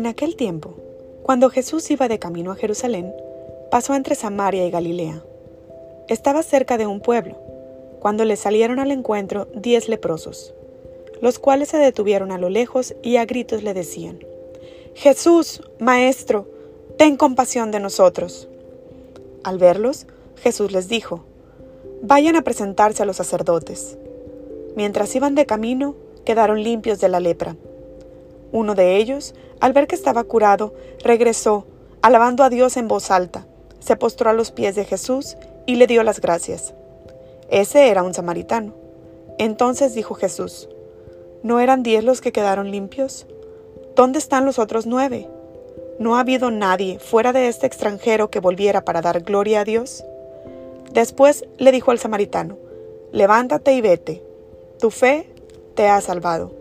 En aquel tiempo, cuando Jesús iba de camino a Jerusalén, pasó entre Samaria y Galilea. Estaba cerca de un pueblo, cuando le salieron al encuentro diez leprosos, los cuales se detuvieron a lo lejos y a gritos le decían, Jesús, Maestro, ten compasión de nosotros. Al verlos, Jesús les dijo, Vayan a presentarse a los sacerdotes. Mientras iban de camino, quedaron limpios de la lepra. Uno de ellos, al ver que estaba curado, regresó, alabando a Dios en voz alta, se postró a los pies de Jesús y le dio las gracias. Ese era un samaritano. Entonces dijo Jesús, ¿no eran diez los que quedaron limpios? ¿Dónde están los otros nueve? ¿No ha habido nadie fuera de este extranjero que volviera para dar gloria a Dios? Después le dijo al samaritano, levántate y vete, tu fe te ha salvado.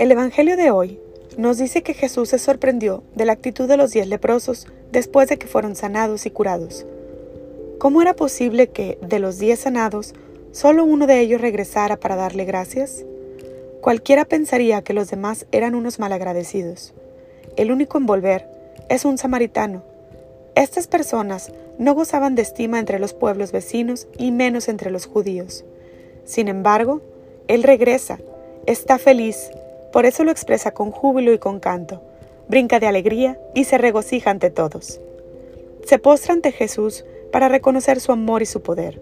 El Evangelio de hoy nos dice que Jesús se sorprendió de la actitud de los diez leprosos después de que fueron sanados y curados. ¿Cómo era posible que, de los diez sanados, solo uno de ellos regresara para darle gracias? Cualquiera pensaría que los demás eran unos malagradecidos. El único en volver es un samaritano. Estas personas no gozaban de estima entre los pueblos vecinos y menos entre los judíos. Sin embargo, él regresa, está feliz, por eso lo expresa con júbilo y con canto, brinca de alegría y se regocija ante todos. Se postra ante Jesús para reconocer su amor y su poder.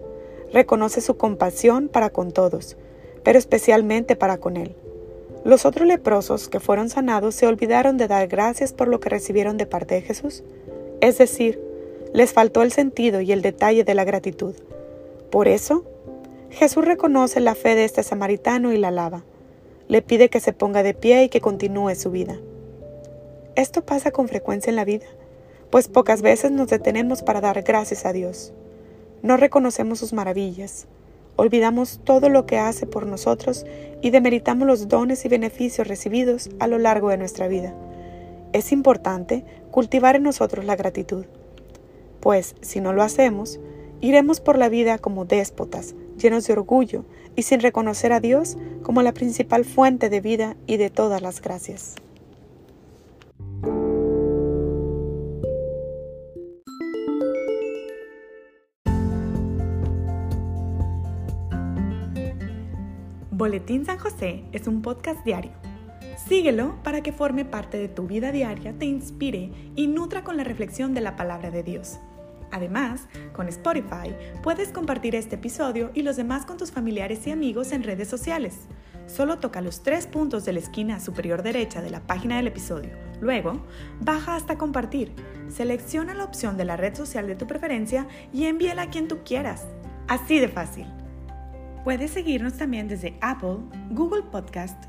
Reconoce su compasión para con todos, pero especialmente para con él. Los otros leprosos que fueron sanados se olvidaron de dar gracias por lo que recibieron de parte de Jesús. Es decir, les faltó el sentido y el detalle de la gratitud. Por eso, Jesús reconoce la fe de este samaritano y la alaba le pide que se ponga de pie y que continúe su vida. Esto pasa con frecuencia en la vida, pues pocas veces nos detenemos para dar gracias a Dios. No reconocemos sus maravillas, olvidamos todo lo que hace por nosotros y demeritamos los dones y beneficios recibidos a lo largo de nuestra vida. Es importante cultivar en nosotros la gratitud, pues si no lo hacemos, iremos por la vida como déspotas, llenos de orgullo y sin reconocer a Dios como la principal fuente de vida y de todas las gracias. Boletín San José es un podcast diario. Síguelo para que forme parte de tu vida diaria, te inspire y nutra con la reflexión de la palabra de Dios. Además, con Spotify puedes compartir este episodio y los demás con tus familiares y amigos en redes sociales. Solo toca los tres puntos de la esquina superior derecha de la página del episodio. Luego, baja hasta compartir. Selecciona la opción de la red social de tu preferencia y envíela a quien tú quieras. Así de fácil. Puedes seguirnos también desde Apple, Google Podcast